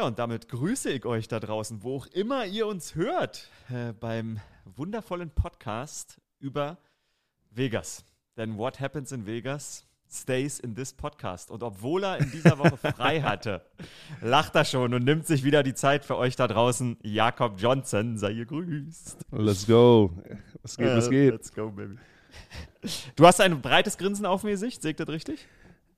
Ja, und damit grüße ich euch da draußen, wo auch immer ihr uns hört, äh, beim wundervollen Podcast über Vegas. Denn what happens in Vegas stays in this podcast. Und obwohl er in dieser Woche frei hatte, lacht er schon und nimmt sich wieder die Zeit für euch da draußen. Jakob Johnson, sei gegrüßt. Let's go. Was geht, was geht? Let's go, baby. Du hast ein breites Grinsen auf mir Sicht, seht das richtig?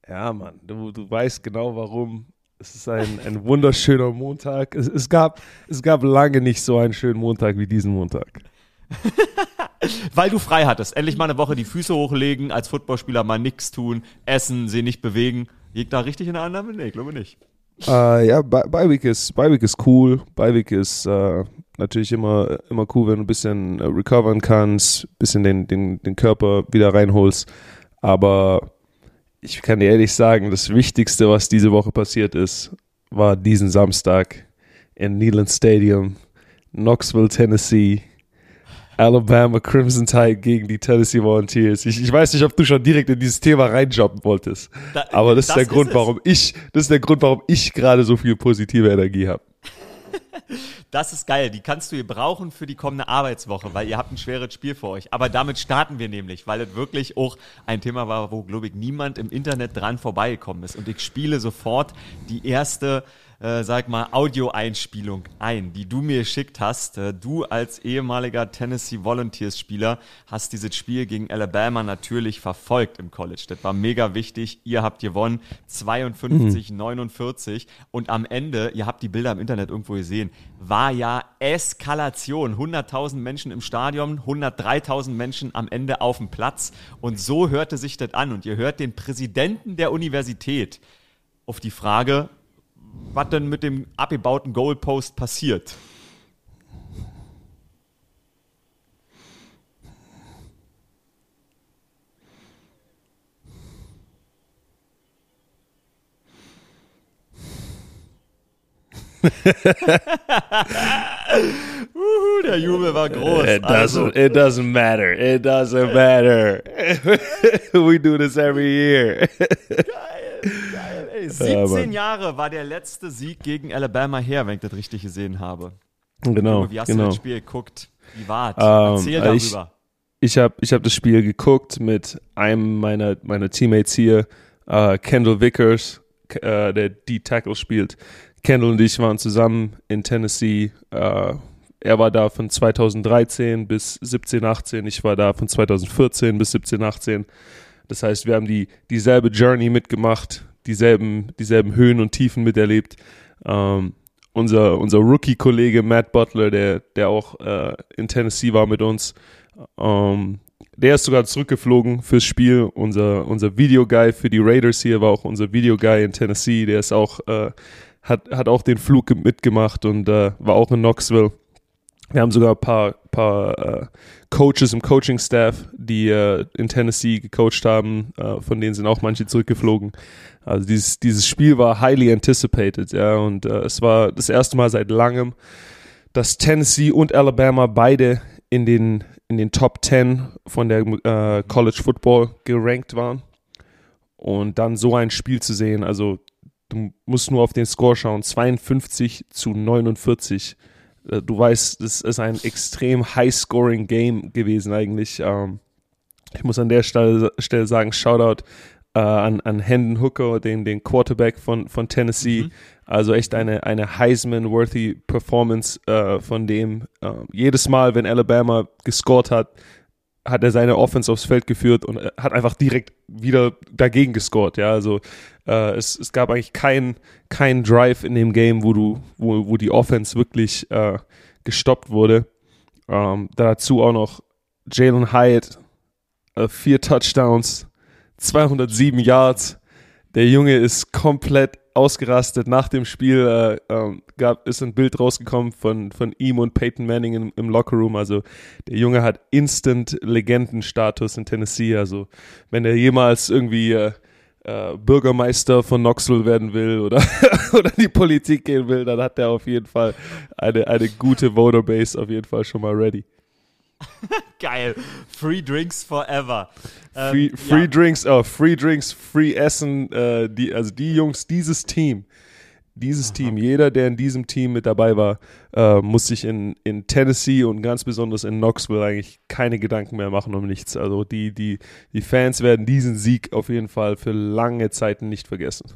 Ja, Mann, du, du weißt genau warum. Es ist ein, ein wunderschöner Montag. Es, es, gab, es gab lange nicht so einen schönen Montag wie diesen Montag. Weil du frei hattest. Endlich mal eine Woche die Füße hochlegen, als Footballspieler mal nichts tun, essen, sie nicht bewegen. Liegt da richtig in der Annahme? Nee, ich glaube nicht. Uh, ja, Bi-Week ist, Bi ist cool. Bi-Week ist uh, natürlich immer, immer cool, wenn du ein bisschen uh, recovern kannst, ein bisschen den, den, den Körper wieder reinholst. Aber ich kann dir ehrlich sagen, das Wichtigste, was diese Woche passiert ist, war diesen Samstag in Neyland Stadium, Knoxville, Tennessee. Alabama Crimson Tide gegen die Tennessee Volunteers. Ich, ich weiß nicht, ob du schon direkt in dieses Thema reinjumpen wolltest. Da, aber das, das, ist der Grund, warum ich, das ist der Grund, warum ich gerade so viel positive Energie habe. Das ist geil. Die kannst du hier brauchen für die kommende Arbeitswoche, weil ihr habt ein schweres Spiel vor euch. Aber damit starten wir nämlich, weil es wirklich auch ein Thema war, wo, glaube ich, niemand im Internet dran vorbeigekommen ist. Und ich spiele sofort die erste äh, sag mal, Audioeinspielung ein, die du mir geschickt hast. Äh, du als ehemaliger Tennessee Volunteers Spieler hast dieses Spiel gegen Alabama natürlich verfolgt im College. Das war mega wichtig. Ihr habt gewonnen 52, mhm. 49 und am Ende, ihr habt die Bilder im Internet irgendwo gesehen, war ja Eskalation. 100.000 Menschen im Stadion, 103.000 Menschen am Ende auf dem Platz und so hörte sich das an und ihr hört den Präsidenten der Universität auf die Frage, was denn mit dem abgebauten Goalpost passiert. Uhu, der Jubel war groß. It doesn't, also. it doesn't matter. It doesn't matter. We do this every year. Geil, geil. Ey, 17 ja, Jahre war der letzte Sieg gegen Alabama her, wenn ich das richtig gesehen habe. Genau. Wie hast genau. du das Spiel geguckt? Wie war es? Um, Erzähl darüber. Ich, ich habe ich hab das Spiel geguckt mit einem meiner, meiner Teammates hier, uh, Kendall Vickers, uh, der D-Tackle spielt. Kendall und ich waren zusammen in Tennessee. Uh, er war da von 2013 bis 17, 18. Ich war da von 2014 bis 17, 18. Das heißt, wir haben die, dieselbe Journey mitgemacht, dieselben, dieselben Höhen und Tiefen miterlebt. Ähm, unser, unser Rookie-Kollege Matt Butler, der, der auch äh, in Tennessee war mit uns, ähm, der ist sogar zurückgeflogen fürs Spiel. Unser, unser Videoguy für die Raiders hier war auch unser Videoguy in Tennessee. Der ist auch, äh, hat, hat auch den Flug mitgemacht und äh, war auch in Knoxville. Wir haben sogar ein paar, paar äh, Coaches im Coaching-Staff, die äh, in Tennessee gecoacht haben, äh, von denen sind auch manche zurückgeflogen. Also dieses, dieses Spiel war highly anticipated, ja, und äh, es war das erste Mal seit langem, dass Tennessee und Alabama beide in den, in den Top 10 von der äh, College Football gerankt waren. Und dann so ein Spiel zu sehen, also du musst nur auf den Score schauen, 52 zu 49 äh, du weißt, es ist ein extrem high-scoring-Game gewesen eigentlich. Ähm, ich muss an der Stelle, Stelle sagen, Shoutout äh, an, an Hendon Hooker, den, den Quarterback von, von Tennessee. Mhm. Also echt eine, eine Heisman-worthy Performance äh, von dem. Äh, jedes Mal, wenn Alabama gescored hat, hat er seine Offense aufs Feld geführt und hat einfach direkt wieder dagegen gescored. Ja, also äh, es, es gab eigentlich keinen kein Drive in dem Game, wo du, wo, wo die Offense wirklich äh, gestoppt wurde. Ähm, dazu auch noch Jalen Hyatt, äh, vier Touchdowns, 207 Yards. Der Junge ist komplett ausgerastet. Nach dem Spiel äh, äh, gab, ist ein Bild rausgekommen von, von ihm und Peyton Manning im, im Lockerroom. Also der Junge hat instant Legendenstatus in Tennessee. Also wenn er jemals irgendwie äh, äh, Bürgermeister von Knoxville werden will oder, oder die Politik gehen will, dann hat er auf jeden Fall eine, eine gute Voterbase auf jeden Fall schon mal ready. Geil. Free Drinks forever. Free, ähm, free ja. Drinks, oh, Free Drinks, Free Essen. Äh, die, also die Jungs, dieses Team Dieses Aha. Team, jeder, der in diesem Team mit dabei war, äh, muss sich in, in Tennessee und ganz besonders in Knoxville eigentlich keine Gedanken mehr machen um nichts. Also die, die, die Fans werden diesen Sieg auf jeden Fall für lange Zeiten nicht vergessen.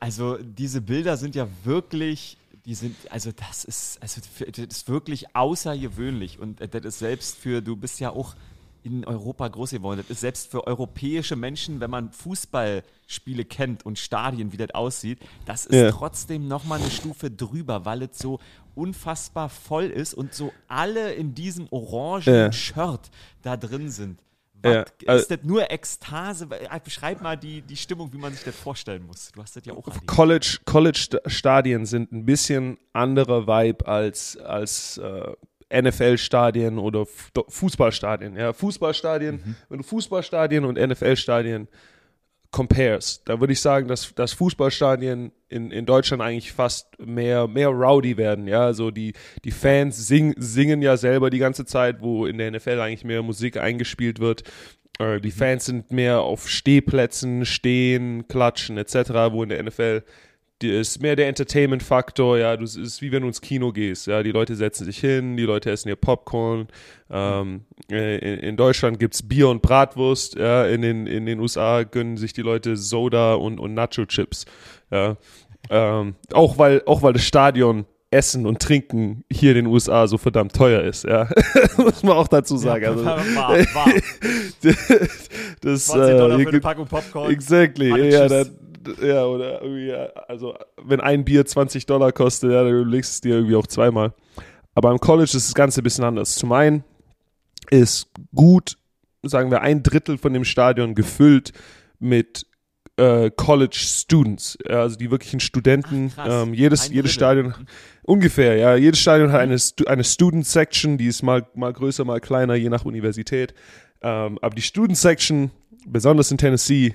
Also diese Bilder sind ja wirklich die sind, also das ist, also das ist wirklich außergewöhnlich und das ist selbst für, du bist ja auch in Europa groß geworden. Das ist selbst für europäische Menschen, wenn man Fußballspiele kennt und Stadien, wie das aussieht, das ist ja. trotzdem nochmal eine Stufe drüber, weil es so unfassbar voll ist und so alle in diesem orangen ja. Shirt da drin sind. Ja, also ist das nur Ekstase? Äh, beschreib mal die, die Stimmung, wie man sich das vorstellen muss. Du hast das ja auch College, College-Stadien sind ein bisschen anderer Vibe als, als äh, NFL-Stadien oder Fußballstadien. Ja, Fußballstadien, mhm. wenn du Fußballstadien und NFL-Stadien compares, da würde ich sagen, dass, dass Fußballstadien in, in Deutschland eigentlich fast mehr, mehr rowdy werden. Ja, also die, die Fans sing, singen ja selber die ganze Zeit, wo in der NFL eigentlich mehr Musik eingespielt wird. Äh, die. Fans sind mehr auf Stehplätzen, stehen, klatschen etc., wo in der NFL ist mehr der Entertainment-Faktor, ja, du, es ist wie wenn du ins Kino gehst, ja, die Leute setzen sich hin, die Leute essen ihr Popcorn, ähm, äh, in, in, Deutschland gibt's Bier und Bratwurst, ja, in den, in den USA gönnen sich die Leute Soda und, und Nacho-Chips, ja, ähm, auch weil, auch weil das Stadion Essen und Trinken hier in den USA so verdammt teuer ist, ja. Muss man auch dazu sagen. Ja, also, war, war. das, 20 Dollar äh, für eine Packung Popcorn. Exactly, ja, dann, ja, oder irgendwie, also wenn ein Bier 20 Dollar kostet, ja, dann legst du es dir irgendwie auch zweimal. Aber im College ist das Ganze ein bisschen anders. Zum einen ist gut, sagen wir, ein Drittel von dem Stadion gefüllt mit äh, College Students, also die wirklichen Studenten. Ach, ähm, jedes, jedes Stadion, ungefähr, ja, jedes Stadion hat eine, eine Student Section, die ist mal, mal größer, mal kleiner, je nach Universität. Ähm, aber die Student Section, besonders in Tennessee,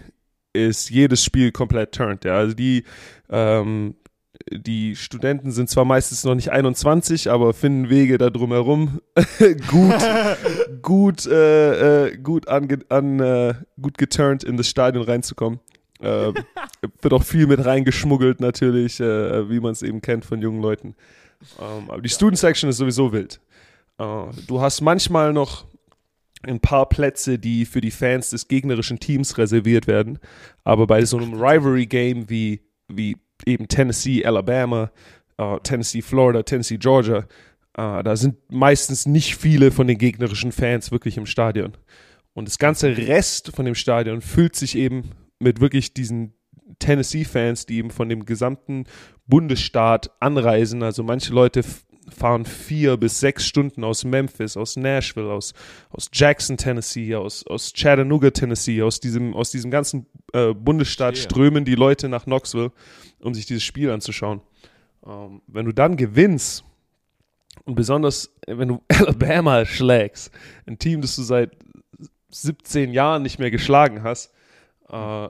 ist jedes Spiel komplett turned. Ja. Also die, ähm, die Studenten sind zwar meistens noch nicht 21, aber finden Wege da drumherum gut, gut, äh, äh, gut, an, an, äh, gut geturnt in das Stadion reinzukommen. Äh, wird auch viel mit reingeschmuggelt natürlich, äh, wie man es eben kennt von jungen Leuten. Ähm, aber die Student Section ist sowieso wild. Äh, du hast manchmal noch ein paar Plätze, die für die Fans des gegnerischen Teams reserviert werden. Aber bei so einem Rivalry-Game wie, wie eben Tennessee, Alabama, uh, Tennessee, Florida, Tennessee, Georgia, uh, da sind meistens nicht viele von den gegnerischen Fans wirklich im Stadion. Und das ganze Rest von dem Stadion füllt sich eben mit wirklich diesen Tennessee-Fans, die eben von dem gesamten Bundesstaat anreisen. Also manche Leute fahren vier bis sechs Stunden aus Memphis, aus Nashville, aus, aus Jackson, Tennessee, aus, aus Chattanooga, Tennessee, aus diesem, aus diesem ganzen äh, Bundesstaat strömen die Leute nach Knoxville, um sich dieses Spiel anzuschauen. Ähm, wenn du dann gewinnst und besonders, wenn du Alabama schlägst, ein Team, das du seit 17 Jahren nicht mehr geschlagen hast, äh,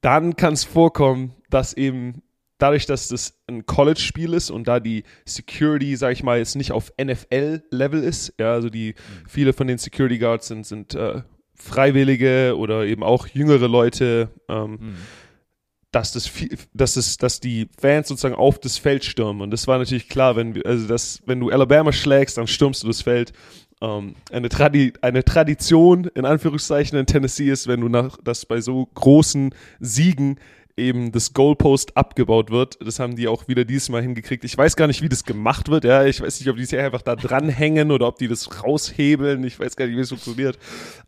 dann kann es vorkommen, dass eben dadurch, dass das ein College-Spiel ist und da die Security, sag ich mal, jetzt nicht auf NFL-Level ist, ja, also die, mhm. viele von den Security Guards sind, sind äh, Freiwillige oder eben auch jüngere Leute, ähm, mhm. dass das dass es, dass die Fans sozusagen auf das Feld stürmen. Und das war natürlich klar, wenn, also das, wenn du Alabama schlägst, dann stürmst du das Feld. Ähm, eine, Tradi eine Tradition in Anführungszeichen in Tennessee ist, wenn du nach, das bei so großen Siegen eben das Goalpost abgebaut wird. Das haben die auch wieder diesmal hingekriegt. Ich weiß gar nicht, wie das gemacht wird. Ja, ich weiß nicht, ob die sich einfach da dranhängen oder ob die das raushebeln. Ich weiß gar nicht, wie es funktioniert.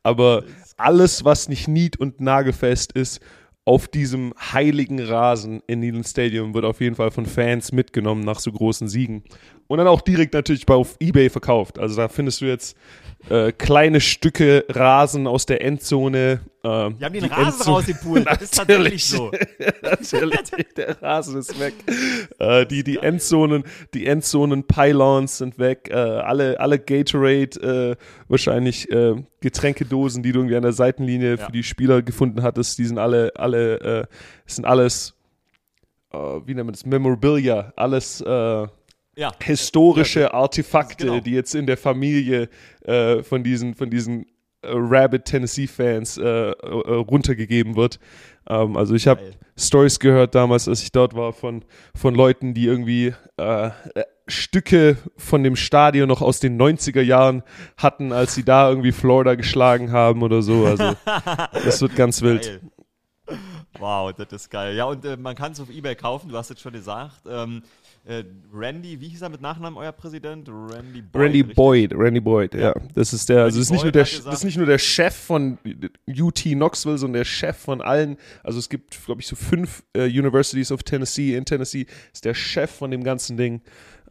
Aber alles, was nicht nied- und nagelfest ist, auf diesem heiligen Rasen in Neyland Stadium wird auf jeden Fall von Fans mitgenommen nach so großen Siegen. Und dann auch direkt natürlich auf Ebay verkauft. Also da findest du jetzt äh, kleine Stücke Rasen aus der Endzone. Äh, Wir haben den die Rasen Endzone, raus im Pool. Das ist tatsächlich so. natürlich, der Rasen ist weg. Äh, die, die Endzonen, die Endzonen Pylons sind weg. Äh, alle, alle Gatorade, äh, wahrscheinlich äh, Getränkedosen, die du irgendwie an der Seitenlinie ja. für die Spieler gefunden hattest, die sind alle, alle, äh, sind alles, äh, wie nennt man das, Memorabilia, alles, ja. historische Artefakte, genau. die jetzt in der Familie äh, von diesen, von diesen Rabbit Tennessee-Fans äh, äh, runtergegeben wird. Ähm, also ich habe Stories gehört damals, als ich dort war, von, von Leuten, die irgendwie äh, Stücke von dem Stadion noch aus den 90er Jahren hatten, als sie da irgendwie Florida geschlagen haben oder so. Also das wird ganz wild. Geil. Wow, das ist geil. Ja, und äh, man kann es auf Ebay kaufen, du hast es schon gesagt. Ähm, äh, Randy, wie hieß er mit Nachnamen, euer Präsident? Randy Boyd. Randy richtig? Boyd, Randy Boyd, ja. Ja. Das ist der, also das ist nicht nur der, das ist nicht nur der Chef von UT Knoxville, sondern der Chef von allen. Also es gibt, glaube ich, so fünf äh, Universities of Tennessee in Tennessee. Ist der Chef von dem ganzen Ding.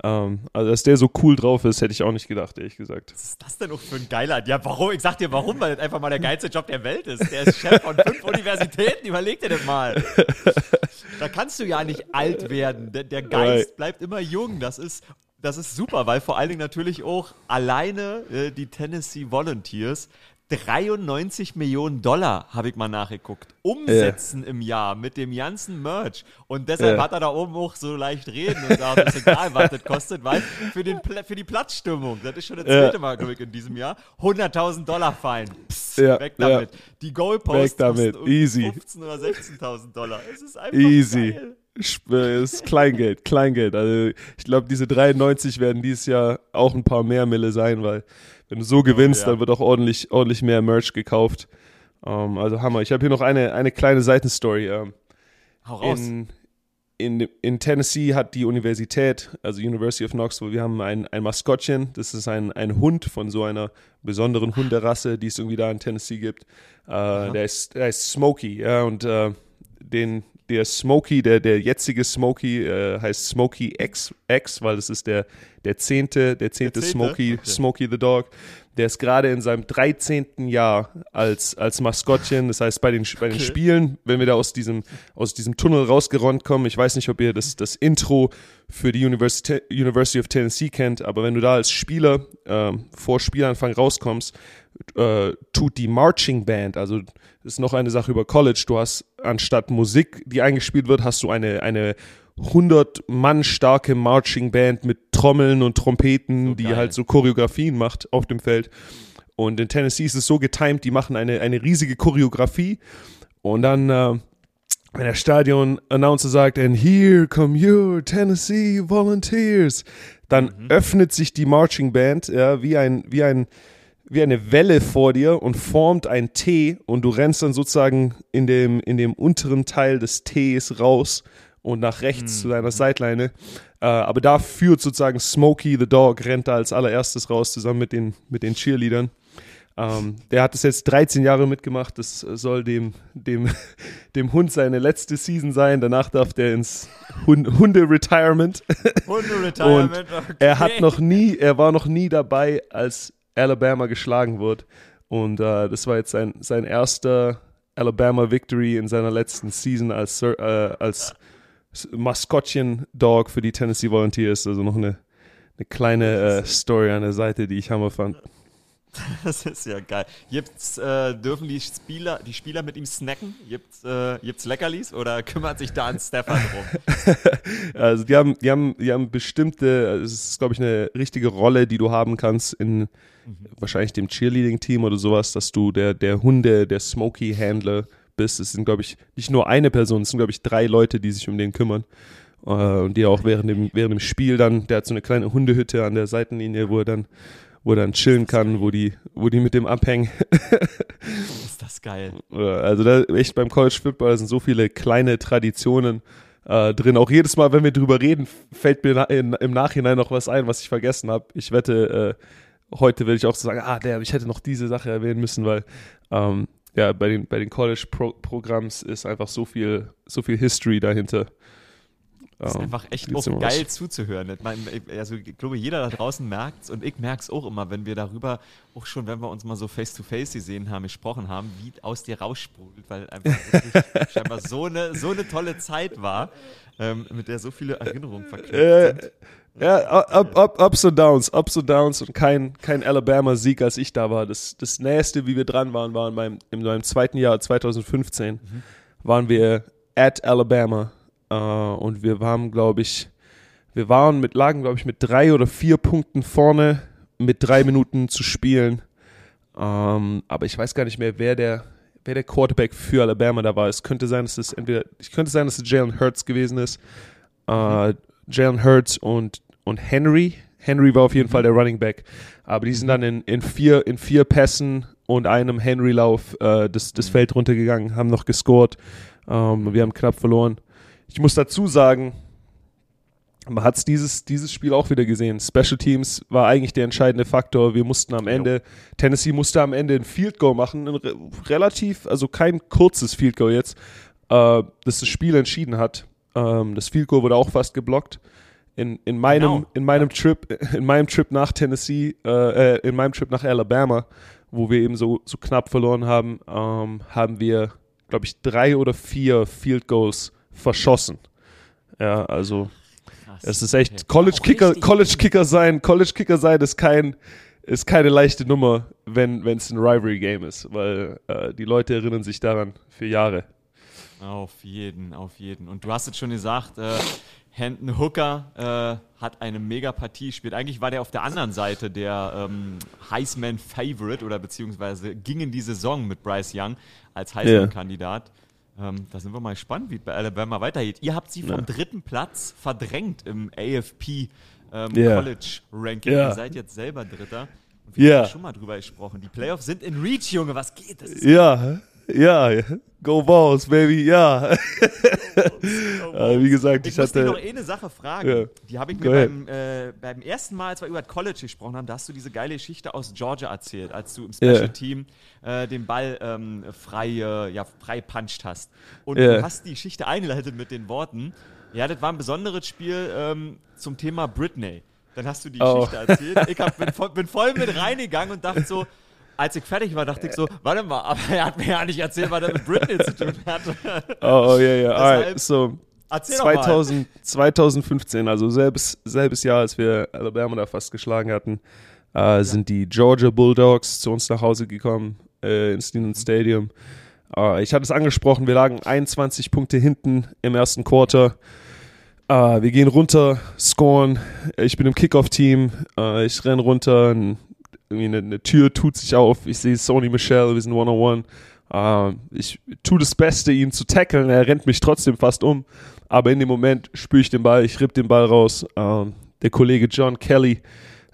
Ähm, also dass der so cool drauf ist, hätte ich auch nicht gedacht, ehrlich gesagt. Was ist das denn auch für ein geiler? Ja, warum? Ich sag dir warum, weil das einfach mal der geilste Job der Welt ist. Der ist Chef von fünf Universitäten, überleg dir das mal. Da kannst du ja nicht alt werden. Der, der Geist Right. bleibt immer jung. Das ist, das ist super, weil vor allen Dingen natürlich auch alleine äh, die Tennessee Volunteers 93 Millionen Dollar, habe ich mal nachgeguckt, umsetzen im Jahr mit dem ganzen Merch. Und deshalb Ja. hat er da oben auch so leicht reden und sagt, ist egal, was das kostet, weil für, den, für die Platzstimmung, das ist schon das Ja. zweite Mal, glaube ich, in diesem Jahr, 100.000 Dollar Fein. Psst, Ja, weg ja. damit. Die Goalposts Weg damit. kosten irgendwie Easy. 15.000 oder 16.000 Dollar. Es ist einfach Easy. geil. Äh, ist Kleingeld, Kleingeld. Also ich glaube, diese 93 werden dieses Jahr auch ein paar mehr Mille sein, weil wenn du so gewinnst, Oh, ja. dann wird auch ordentlich, ordentlich mehr Merch gekauft. Ähm, also Hammer. Ich habe hier noch eine, eine kleine Seitenstory. Ähm, Hau raus. in, in, in Tennessee hat die Universität, also University of Knoxville, wir haben ein, ein Maskottchen. Das ist ein, ein Hund von so einer besonderen Hunderasse, die es irgendwie da in Tennessee gibt. Äh, der, ist, der ist Smokey, ja, und äh, den, der Smokey, der, der jetzige Smokey äh, heißt Smokey X, X, weil das ist der, der zehnte, der zehnte zehnte? Smokey, Okay. Smokey the Dog. Der ist gerade in seinem 13. Jahr als, als Maskottchen. Das heißt, bei den, bei den Okay. Spielen, wenn wir da aus diesem, aus diesem Tunnel rausgeronnt kommen, ich weiß nicht, ob ihr das, das Intro für die University, University of Tennessee kennt, aber wenn du da als Spieler ähm, vor Spielanfang rauskommst, äh, tut die Marching Band, also das ist noch eine Sache über College, du hast anstatt Musik, die eingespielt wird, hast du eine, eine 100 Mann starke Marching Band mit Trommeln und Trompeten, So die halt so Choreografien macht auf dem Feld. Und in Tennessee ist es so getimed, die machen eine, eine riesige Choreografie. Und dann, äh, wenn der Stadion-Announcer sagt, and here come your Tennessee Volunteers, dann öffnet sich die Marching Band ja, wie ein, wie ein, wie eine Welle vor dir und formt ein T und du rennst dann sozusagen in dem, in dem unteren Teil des Ts raus und nach rechts zu deiner Seitleine. Äh, aber da führt sozusagen Smokey the Dog, rennt da als allererstes raus, zusammen mit den, mit den Cheerleadern. Ähm, der hat das jetzt 13 Jahre mitgemacht. Das soll dem, dem, dem Hund seine letzte Season sein. Danach darf der ins Hund Hunde-Retirement. Hunde-Retirement. okay. Er hat noch nie, er war noch nie dabei, als Alabama geschlagen wurde. Und äh, das war jetzt sein, sein erster Alabama-Victory in seiner letzten Season als, äh, als Maskottchen-Dog für die Tennessee Volunteers. Also noch eine, eine kleine äh, Story an der Seite, die ich hammer fand. Das ist ja geil. Gibt's, äh, dürfen die Spieler, die Spieler mit ihm snacken? Gibt's, äh, gibt's Leckerlis oder kümmert sich da ein Stefan drum? Also die haben, die haben, die haben bestimmte, also es ist, glaube ich, eine richtige Rolle, die du haben kannst in wahrscheinlich dem Cheerleading-Team oder sowas, dass du der, der Hunde, der Smokey-Handler bist. Es sind, glaube ich, nicht nur eine Person, es sind, glaube ich, drei Leute, die sich um den kümmern. Äh, und die auch während dem, während dem Spiel dann, der hat so eine kleine Hundehütte an der Seitenlinie, wo er dann, wo er dann chillen kann, wo die, wo die mit dem abhängen. Ist das geil. Oder- Also da echt beim College Football sind so viele kleine Traditionen äh, drin. Auch jedes Mal, wenn wir drüber reden, fällt mir na in, im Nachhinein noch was ein, was ich vergessen habe. Ich wette, äh, heute will ich auch so sagen, ah, der, ich hätte noch diese Sache erwähnen müssen, weil ähm, ja, bei den, bei den College-Programms ist einfach so viel, so viel History dahinter. Das ist Ähm, einfach echt auch immer was. geil zuzuhören. Also, ich glaube, jeder da draußen merkt's und ich merk's auch immer, wenn wir darüber, auch schon, wenn wir uns mal so face-to-face gesehen haben, gesprochen haben, wie aus dir raussprudelt, weil einfach wirklich scheinbar so eine, so eine tolle Zeit war, ähm, mit der so viele Erinnerungen verknüpft Äh, sind. Ja, up, up, ups und Downs, Ups und Downs und kein, kein Alabama-Sieg, als ich da war. Das, das Nächste, wie wir dran waren, war in meinem, in meinem zweiten Jahr, 2015, waren wir at Alabama. Äh, und wir waren, glaube ich, wir waren mit, lagen, glaube ich, mit drei oder vier Punkten vorne, mit drei Minuten zu spielen. Ähm, aber ich weiß gar nicht mehr, wer der, wer der Quarterback für Alabama da war. Es könnte sein, dass es entweder, ich könnte sein, dass es Jalen Hurts gewesen ist. Äh, Jalen Hurts und, und Henry. Henry war auf jeden Fall der Running Back. Aber die sind dann in, in, vier, in vier Pässen und einem Henry-Lauf äh, das, das Feld runtergegangen, haben noch gescored. Ähm, wir haben knapp verloren. Ich muss dazu sagen, man hat es dieses, dieses Spiel auch wieder gesehen. Special Teams war eigentlich der entscheidende Faktor. Wir mussten am Ende, Tennessee musste am Ende ein Field Goal machen, ein re relativ, also kein kurzes Field Goal jetzt, äh, das das Spiel entschieden hat. Ähm, das Field Goal wurde auch fast geblockt. In, in meinem, Genau. in meinem Trip, in meinem Trip nach Tennessee, äh, äh, in meinem Trip nach Alabama, wo wir eben so, so knapp verloren haben, ähm, haben wir, glaube ich, drei oder vier Field Goals verschossen. Ja, also Krass. es ist echt Okay. College Kicker, College. Kicker sein, College Kicker sein ist kein ist keine leichte Nummer, wenn wenn es ein Rivalry Game ist, weil äh, die Leute erinnern sich daran für Jahre. Auf jeden, auf jeden. Und du hast es schon gesagt, äh, Hendon Hooker äh, hat eine mega Partie gespielt. Eigentlich war der auf der anderen Seite der ähm, Heisman-Favorite oder beziehungsweise ging in die Saison mit Bryce Young als Heisman-Kandidat. Ähm, da sind wir mal gespannt, wie es bei Alabama weitergeht. Ihr habt sie vom Ja. dritten Platz verdrängt im AFP ähm, Ja. College Ranking. Ja. Ihr seid jetzt selber Dritter. Und wir haben schon mal drüber gesprochen. Die Playoffs sind in Reach, Junge. Was geht? Das Ja, ja, go Balls, baby, ja. Äh, wie gesagt, Ich, ich muss noch hatte eh eine Sache fragen. Ja. Die habe ich mir beim, äh, beim ersten Mal, als wir über das College gesprochen haben, da hast du diese geile Geschichte aus Georgia erzählt, als du im Special Ja. Team äh, den Ball ähm, frei, äh, ja, frei puncht hast. Und Ja. du hast die Geschichte eingeleitet mit den Worten, ja, das war ein besonderes Spiel ähm, zum Thema Britney. Dann hast du die Oh. Geschichte erzählt. Ich hab, bin, voll, bin voll mit reingegangen und dachte so, als ich fertig war, dachte ich so, warte mal, aber er hat mir ja nicht erzählt, was er mit Britney zu tun hat. Oh, oh ja, ja. Deshalb- Alright, so Erzähl doch mal. 2000, 2015, also selbes, selbes Jahr, als wir Alabama da fast geschlagen hatten, äh, sind die Georgia Bulldogs zu uns nach Hause gekommen äh, ins Neyland Stadium. Äh, ich hatte es angesprochen, wir lagen 21 Punkte hinten im ersten Quarter. Äh, wir gehen runter, scoren. Ich bin im Kickoff-Team. Äh, ich renn runter. Ein, irgendwie eine, eine Tür tut sich auf. Ich sehe Sony Michelle, wir sind one-on-one. Äh, ich tue das Beste, ihn zu tackeln. Er rennt mich trotzdem fast um. Aber in dem Moment spüre ich den Ball, ich ripp den Ball raus. Ähm, der Kollege John Kelly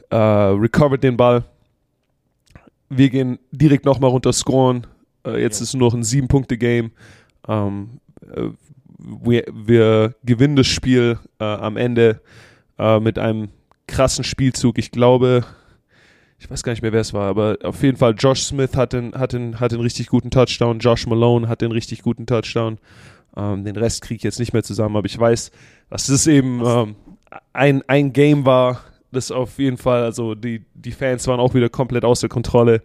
äh, recovert den Ball. Wir gehen direkt nochmal runter scoren. Äh, jetzt Ja. ist nur noch ein Sieben-Punkte-Game. Ähm, äh, wir, wir gewinnen das Spiel äh, am Ende äh, mit einem krassen Spielzug. Ich glaube, ich weiß gar nicht mehr, wer es war, aber auf jeden Fall Josh Smith hat den, hat den, hat den richtig guten Touchdown. Josh Malone hat den richtig guten Touchdown. Ähm, den Rest kriege ich jetzt nicht mehr zusammen, aber ich weiß, dass das eben ähm, ein, ein Game war, das auf jeden Fall, also die, die Fans waren auch wieder komplett außer Kontrolle.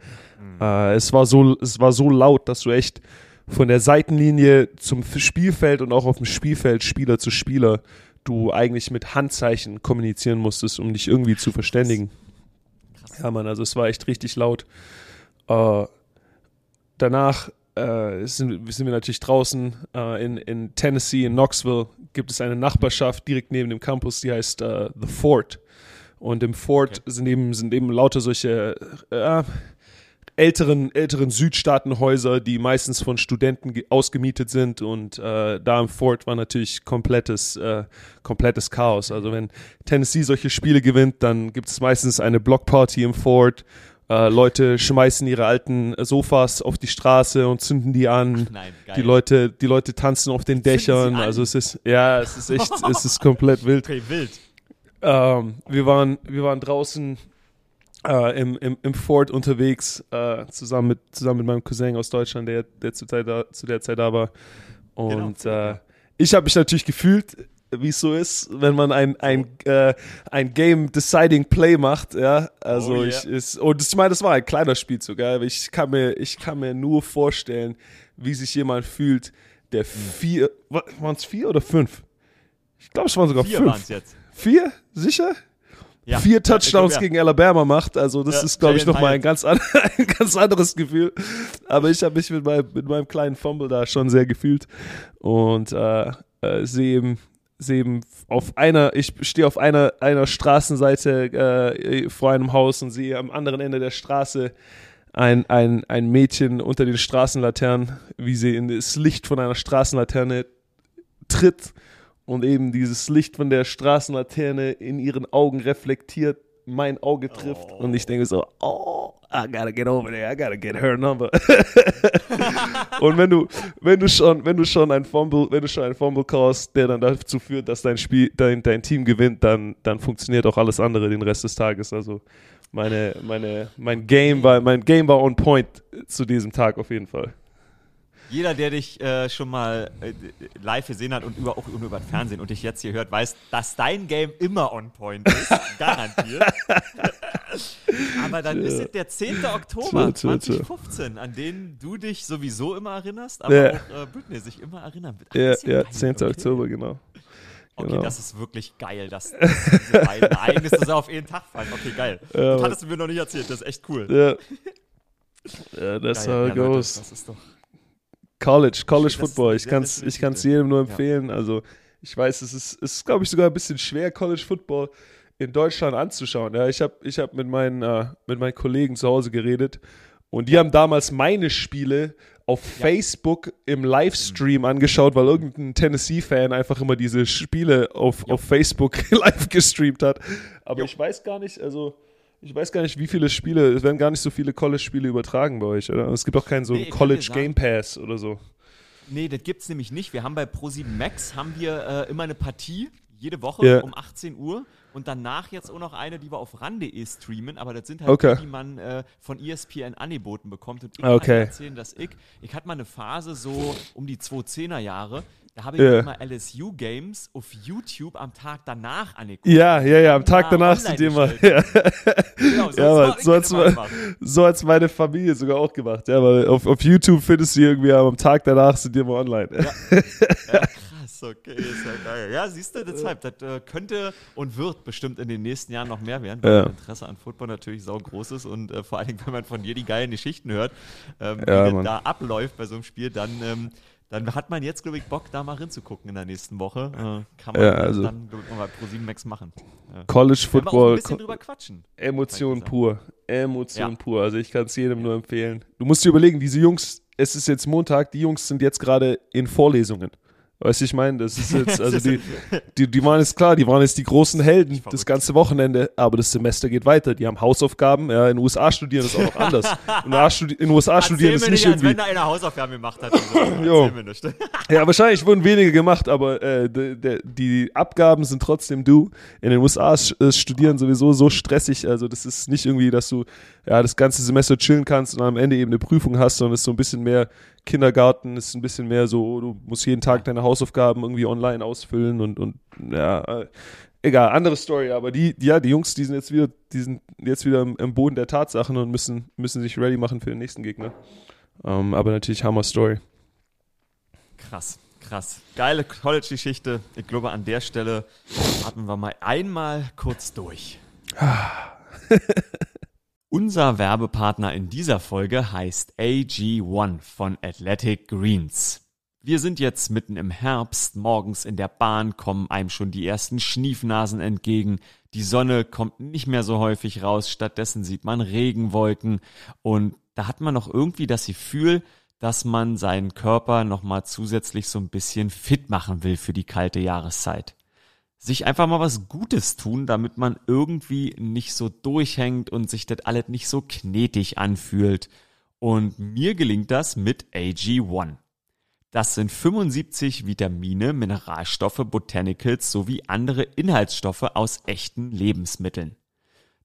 Äh, es, war so, es war so laut, dass du echt von der Seitenlinie zum Spielfeld und auch auf dem Spielfeld Spieler zu Spieler du eigentlich mit Handzeichen kommunizieren musstest, um dich irgendwie zu verständigen. Krass. Ja, Mann, also es war echt richtig laut. Äh, danach äh, sind, sind wir natürlich draußen äh, in, in Tennessee, in Knoxville, gibt es eine Nachbarschaft direkt neben dem Campus, die heißt äh, The Fort. Und im Fort Okay. sind, eben, sind eben lauter solche äh, älteren, älteren Südstaatenhäuser, die meistens von Studenten ge- ausgemietet sind. Und äh, da im Fort war natürlich komplettes, äh, komplettes Chaos. Also wenn Tennessee solche Spiele gewinnt, dann gibt es meistens eine Blockparty im Fort. Äh, Leute schmeißen ihre alten Sofas auf die Straße und zünden die an. Nein. Die Leute, die Leute tanzen auf den Dächern. Also es ist, ja, es ist echt, es ist komplett wild. Okay, wild. Ähm, wir, waren, wir waren draußen äh, im, im, im Fort unterwegs, äh, zusammen, mit, zusammen mit meinem Cousin aus Deutschland, der, der zu, Zeit da, zu der Zeit da war. Und Genau. äh, ich habe mich natürlich gefühlt, wie es so ist, wenn man ein, ein, äh, ein Game-Deciding-Play macht. Ja? Also Oh, yeah. ich ist, und ich meine, das war ein kleiner Spielzug. Ja? aber Ich, kann mir, ich kann mir nur vorstellen, wie sich jemand fühlt, der vier, waren es vier oder fünf? Ich glaube, es waren sogar Vier fünf. waren es jetzt. Vier? Sicher? Ja. Vier Touchdowns ja. gegen Alabama macht. Also das ist, glaube ich, nochmal ein ganz, an, ein ganz anderes Gefühl. Aber ich habe mich mit meinem, mit meinem kleinen Fumble da schon sehr gefühlt. Und äh, äh, sehe eben, eben auf einer, ich stehe auf einer, einer Straßenseite äh, vor einem Haus und sehe am anderen Ende der Straße ein, ein, ein Mädchen unter den Straßenlaternen, wie sie in das Licht von einer Straßenlaterne tritt und eben dieses Licht von der Straßenlaterne in ihren Augen reflektiert, mein Auge trifft oh. und ich denke so, oh, I gotta get over there, I gotta get her number. und wenn du, wenn du schon, wenn du schon ein Fumble, wenn du schon ein Fumble callst, der dann dazu führt, dass dein Spiel, dein, dein Team gewinnt, dann, dann funktioniert auch alles andere den Rest des Tages. Also meine, meine, mein Game war, mein Game war on point zu diesem Tag auf jeden Fall. Jeder, der dich äh, schon mal äh, live gesehen hat und über, auch über das Fernsehen und dich jetzt hier hört, weiß, dass dein Game immer on point ist. Garantiert. Aber dann ja. ist es der 10. Oktober 2015, an den du dich sowieso immer erinnerst, aber ja. auch äh, Britney sich immer erinnern wird. ja, ja 10. Okay. Oktober, genau. Okay, genau. das ist wirklich geil, dass, diese beiden Ereignisse auf jeden Tag fallen. Okay, geil. Ja, das hattest du mir noch nicht erzählt, das ist echt cool. Ja, ja that's how it goes. das ist doch College, College Football. Ich kann es ich kann's jedem nur empfehlen. Ja. Also, ich weiß, es ist, es ist glaube ich, sogar ein bisschen schwer, College Football in Deutschland anzuschauen. Ja, ich habe ich hab mit, meinen, äh, mit meinen Kollegen zu Hause geredet und die haben damals meine Spiele auf ja. Facebook im Livestream mhm. angeschaut, weil irgendein Tennessee-Fan einfach immer diese Spiele auf, ja. auf Facebook live gestreamt hat. Aber ich weiß gar nicht, also ich weiß gar nicht, wie viele Spiele, es werden gar nicht so viele College-Spiele übertragen bei euch, oder? Es gibt auch keinen so nee, College Game Pass oder so. Nee, das gibt es nämlich nicht. Wir haben bei Pro7 Max haben wir äh, immer eine Partie jede Woche yeah. um 18 Uhr und danach jetzt auch noch eine, die wir auf RAN.de streamen, aber das sind halt okay. die, die man äh, von ESPN angeboten bekommt. Und ich okay. kann erzählen, dass ich, ich hatte mal eine Phase so um die 2010er Jahre, da habe ich yeah. immer LSU-Games auf YouTube am Tag danach angeguckt. Ja, ja, ja, am Tag danach sind die immer. Ja, genau, so, ja, so, hat's mal, so hat's meine Familie sogar auch gemacht. Ja, weil auf, auf YouTube findest du irgendwie am Tag danach sind die immer online. Ja, ja krass, okay, ist ja geil. Ja, siehst du, deshalb, das äh, könnte und wird bestimmt in den nächsten Jahren noch mehr werden, weil ja. das Interesse an Football natürlich sau groß ist und äh, vor allen Dingen, wenn man von dir die geilen Geschichten hört, ähm, ja, wie da abläuft bei so einem Spiel, dann ähm, dann hat man jetzt, glaube ich, Bock, da mal hinzugucken in der nächsten Woche. Äh, kann man ja, also dann, glaube ich, mal pro 7 Max machen. Ja. College Football. ein bisschen drüber quatschen. Emotion pur. Emotion ja. pur. Also ich kann es jedem nur empfehlen. Du musst dir überlegen, diese Jungs, es ist jetzt Montag, die Jungs sind jetzt gerade in Vorlesungen. Weißt du, ich meine, das ist jetzt, also die, die, die waren jetzt klar, die waren jetzt die großen Helden das ganze Wochenende, aber das Semester geht weiter. Die haben Hausaufgaben, ja, in den USA studieren ist auch noch anders. In den USA, studieren ist nicht, nicht irgendwie. Wenn da einer Hausaufgaben gemacht hat. So. ja, wahrscheinlich wurden wenige gemacht, aber äh, de, de, die Abgaben sind trotzdem du. In den USA äh, studieren sowieso so stressig, also das ist nicht irgendwie, dass du ja das ganze Semester chillen kannst und am Ende eben eine Prüfung hast, sondern es ist so ein bisschen mehr Kindergarten ist ein bisschen mehr so, du musst jeden Tag deine Hausaufgaben irgendwie online ausfüllen und, und ja, äh, egal, andere Story, aber die, die, ja, die Jungs, die sind jetzt wieder, die sind jetzt wieder im, im Boden der Tatsachen und müssen, müssen sich ready machen für den nächsten Gegner. Ähm, aber natürlich Hammer Story. Krass, krass. Geile College-Geschichte. Ich glaube, an der Stelle atmen wir mal einmal kurz durch. Unser Werbepartner in dieser Folge heißt AG1 von Athletic Greens. Wir sind jetzt mitten im Herbst, morgens in der Bahn kommen einem schon die ersten Schniefnasen entgegen, die Sonne kommt nicht mehr so häufig raus, stattdessen sieht man Regenwolken. Und da hat man noch irgendwie das Gefühl, dass man seinen Körper nochmal zusätzlich so ein bisschen fit machen will für die kalte Jahreszeit sich einfach mal was Gutes tun, damit man irgendwie nicht so durchhängt und sich das alles nicht so knetig anfühlt. Und mir gelingt das mit AG1. Das sind 75 Vitamine, Mineralstoffe, Botanicals sowie andere Inhaltsstoffe aus echten Lebensmitteln.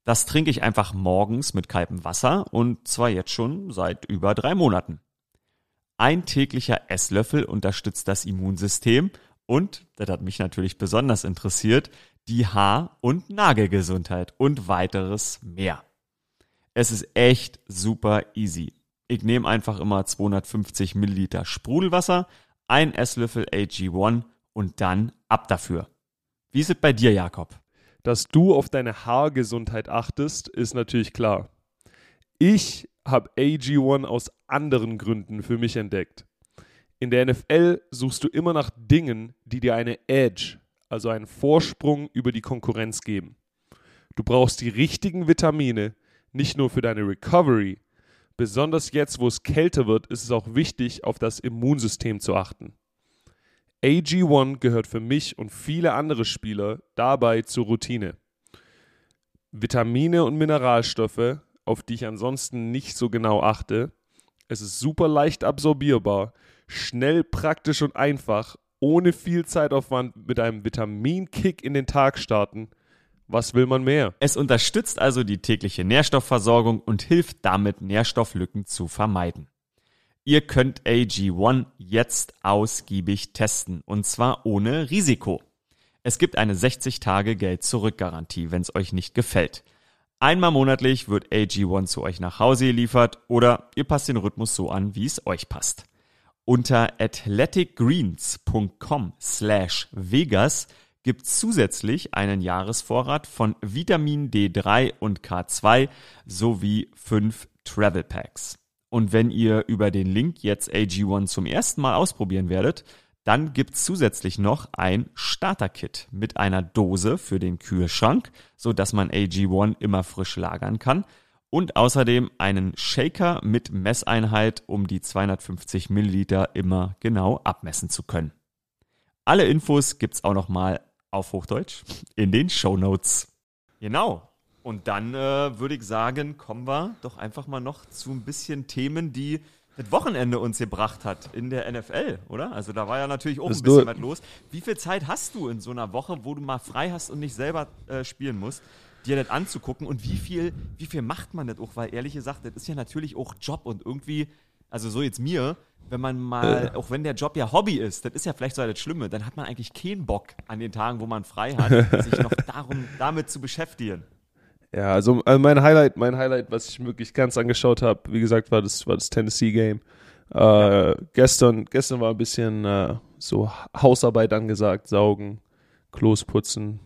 Das trinke ich einfach morgens mit kaltem Wasser und zwar jetzt schon seit über drei Monaten. Ein täglicher Esslöffel unterstützt das Immunsystem und, das hat mich natürlich besonders interessiert, die Haar- und Nagelgesundheit und weiteres mehr. Es ist echt super easy. Ich nehme einfach immer 250 Milliliter Sprudelwasser, ein Esslöffel AG1 und dann ab dafür. Wie ist es bei dir, Jakob? Dass du auf deine Haargesundheit achtest, ist natürlich klar. Ich habe AG1 aus anderen Gründen für mich entdeckt. In der NFL suchst du immer nach Dingen, die dir eine Edge, also einen Vorsprung über die Konkurrenz geben. Du brauchst die richtigen Vitamine, nicht nur für deine Recovery, Besonders jetzt, wo es kälter wird, ist es auch wichtig, auf das Immunsystem zu achten. AG1 gehört für mich und viele andere Spieler dabei zur Routine. Vitamine und Mineralstoffe, auf die ich ansonsten nicht so genau achte. Es ist super leicht absorbierbar, schnell, praktisch und einfach, ohne viel Zeitaufwand mit einem Vitaminkick in den Tag starten. Was will man mehr? Es unterstützt also die tägliche Nährstoffversorgung und hilft damit, Nährstofflücken zu vermeiden. Ihr könnt AG1 jetzt ausgiebig testen und zwar ohne Risiko. Es gibt eine 60-Tage-Geld-Zurück-Garantie, wenn es euch nicht gefällt. Einmal monatlich wird AG1 zu euch nach Hause geliefert oder ihr passt den Rhythmus so an, wie es euch passt. Unter athleticgreens.com slash Vegas gibt zusätzlich einen Jahresvorrat von Vitamin D3 und K2 sowie fünf Travel Packs. Und wenn ihr über den Link jetzt AG1 zum ersten Mal ausprobieren werdet, dann gibt's zusätzlich noch ein Starter-Kit mit einer Dose für den Kühlschrank, so dass man AG1 immer frisch lagern kann. Und außerdem einen Shaker mit Messeinheit, um die 250 Milliliter immer genau abmessen zu können. Alle Infos gibt's auch nochmal auf Hochdeutsch in den Show Notes. Genau. Und dann äh, würde ich sagen, kommen wir doch einfach mal noch zu ein bisschen Themen, die das Wochenende uns gebracht hat in der NFL, oder? Also da war ja natürlich auch ein bisschen was los. Wie viel Zeit hast du in so einer Woche, wo du mal frei hast und nicht selber äh, spielen musst, dir das anzugucken und wie viel, wie viel macht man das auch? Weil ehrlich gesagt, das ist ja natürlich auch Job und irgendwie, also so jetzt mir, wenn man mal, äh. auch wenn der Job ja Hobby ist, das ist ja vielleicht so das Schlimme, dann hat man eigentlich keinen Bock an den Tagen, wo man frei hat, sich noch darum, damit zu beschäftigen. Ja, also, also mein Highlight, mein Highlight, was ich wirklich ganz angeschaut habe, wie gesagt, war das, war das Tennessee Game. Äh, ja. Gestern, gestern war ein bisschen äh, so Hausarbeit angesagt, saugen, Klos putzen,